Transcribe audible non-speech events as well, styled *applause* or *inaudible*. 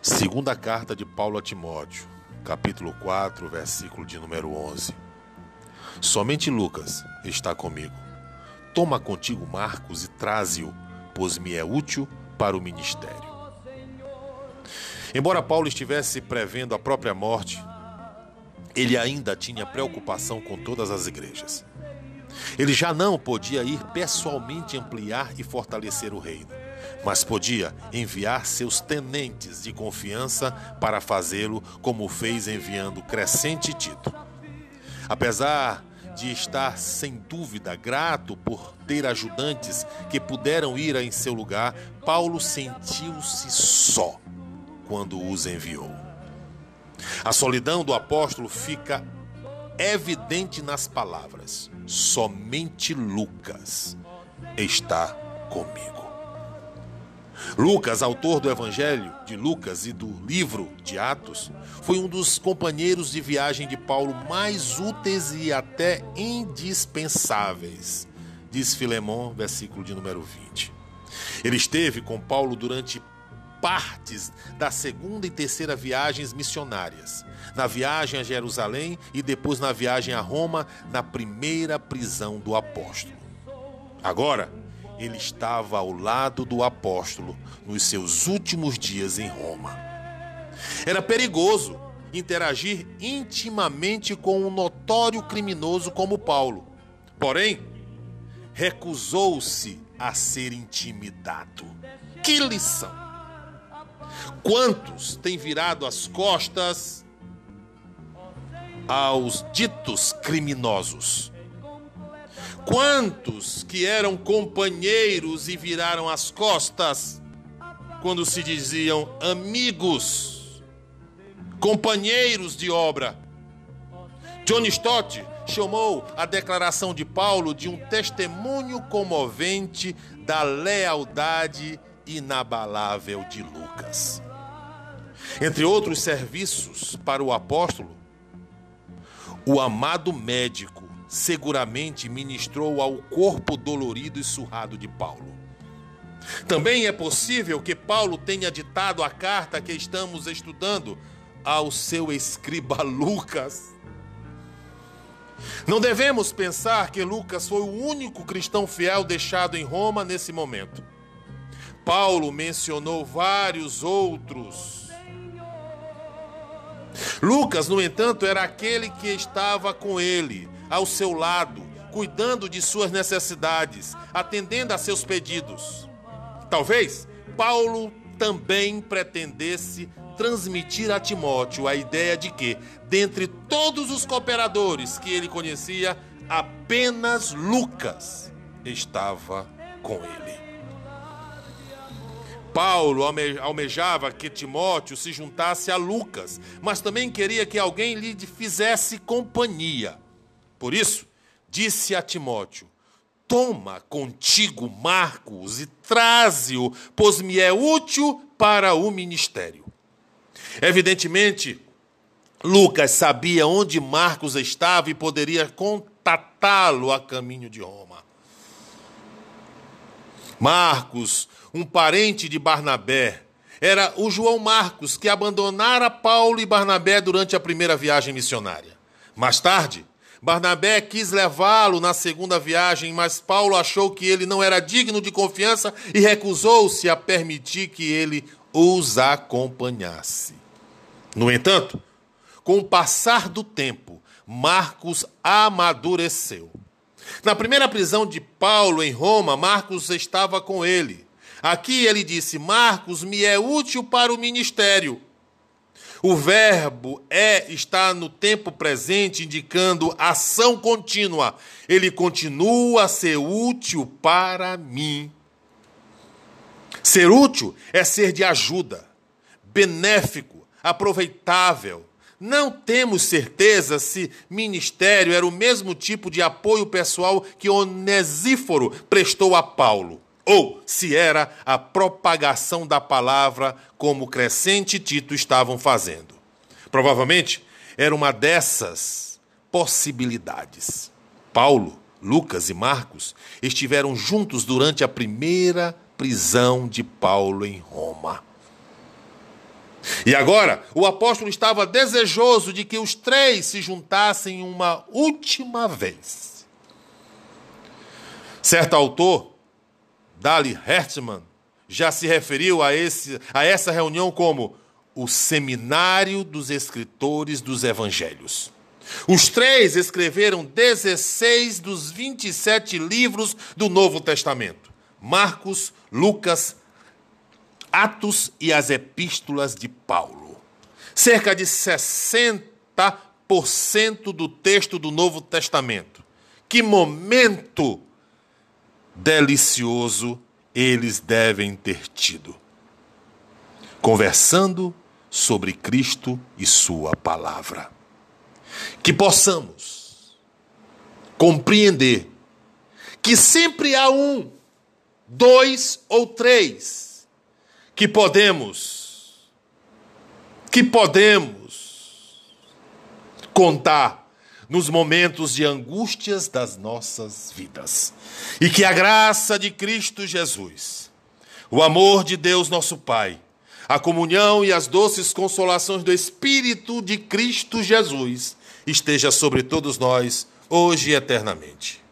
Segunda carta de Paulo a Timóteo, capítulo 4, versículo de número 11. Somente Lucas está comigo. Toma contigo Marcos e traze-o, pois me é útil para o ministério. Embora Paulo estivesse prevendo a própria morte, ele ainda tinha preocupação com todas as igrejas. Ele já não podia ir pessoalmente ampliar e fortalecer o reino mas podia enviar seus tenentes de confiança para fazê-lo, como fez enviando Crescente Tito. Apesar de estar sem dúvida grato por ter ajudantes que puderam ir em seu lugar, Paulo sentiu-se só quando os enviou. A solidão do apóstolo fica evidente nas palavras: somente Lucas está comigo. Lucas, autor do Evangelho de Lucas e do livro de Atos, foi um dos companheiros de viagem de Paulo mais úteis e até indispensáveis, diz Filemão, versículo de número 20. Ele esteve com Paulo durante partes da segunda e terceira viagens missionárias, na viagem a Jerusalém e depois na viagem a Roma, na primeira prisão do apóstolo. Agora, ele estava ao lado do apóstolo nos seus últimos dias em Roma. Era perigoso interagir intimamente com um notório criminoso como Paulo. Porém, recusou-se a ser intimidado. Que lição! Quantos têm virado as costas aos ditos criminosos? Quantos que eram companheiros e viraram as costas quando se diziam amigos, companheiros de obra? John Stott chamou a declaração de Paulo de um testemunho comovente da lealdade inabalável de Lucas. Entre outros serviços para o apóstolo, o amado médico seguramente ministrou ao corpo dolorido e surrado de Paulo. Também é possível que Paulo tenha ditado a carta que estamos estudando ao seu escriba *laughs* Lucas. Não devemos pensar que Lucas foi o único cristão fiel deixado em Roma nesse momento. Paulo mencionou vários outros. Lucas, no entanto, era aquele que estava com ele, ao seu lado, cuidando de suas necessidades, atendendo a seus pedidos. Talvez Paulo também pretendesse transmitir a Timóteo a ideia de que, dentre todos os cooperadores que ele conhecia, apenas Lucas estava com ele. Paulo almejava que Timóteo se juntasse a Lucas, mas também queria que alguém lhe fizesse companhia. Por isso, disse a Timóteo: Toma contigo Marcos e traze-o, pois me é útil para o ministério. Evidentemente, Lucas sabia onde Marcos estava e poderia contatá-lo a caminho de Roma. Marcos, um parente de Barnabé, era o João Marcos que abandonara Paulo e Barnabé durante a primeira viagem missionária. Mais tarde, Barnabé quis levá-lo na segunda viagem, mas Paulo achou que ele não era digno de confiança e recusou-se a permitir que ele os acompanhasse. No entanto, com o passar do tempo, Marcos amadureceu. Na primeira prisão de Paulo em Roma, Marcos estava com ele. Aqui ele disse: Marcos me é útil para o ministério. O verbo é está no tempo presente, indicando ação contínua. Ele continua a ser útil para mim. Ser útil é ser de ajuda, benéfico, aproveitável. Não temos certeza se ministério era o mesmo tipo de apoio pessoal que Onesíforo prestou a Paulo ou se era a propagação da palavra como Crescente e Tito estavam fazendo. Provavelmente era uma dessas possibilidades. Paulo, Lucas e Marcos estiveram juntos durante a primeira prisão de Paulo em Roma. E agora, o apóstolo estava desejoso de que os três se juntassem uma última vez. Certo autor, Dali Hertzmann, já se referiu a, esse, a essa reunião como o Seminário dos Escritores dos Evangelhos. Os três escreveram 16 dos 27 livros do Novo Testamento: Marcos, Lucas, Atos e as Epístolas de Paulo. Cerca de 60% do texto do Novo Testamento. Que momento delicioso eles devem ter tido. Conversando sobre Cristo e Sua palavra. Que possamos compreender que sempre há um, dois ou três que podemos, que podemos contar nos momentos de angústias das nossas vidas. E que a graça de Cristo Jesus, o amor de Deus nosso Pai, a comunhão e as doces consolações do Espírito de Cristo Jesus esteja sobre todos nós, hoje e eternamente.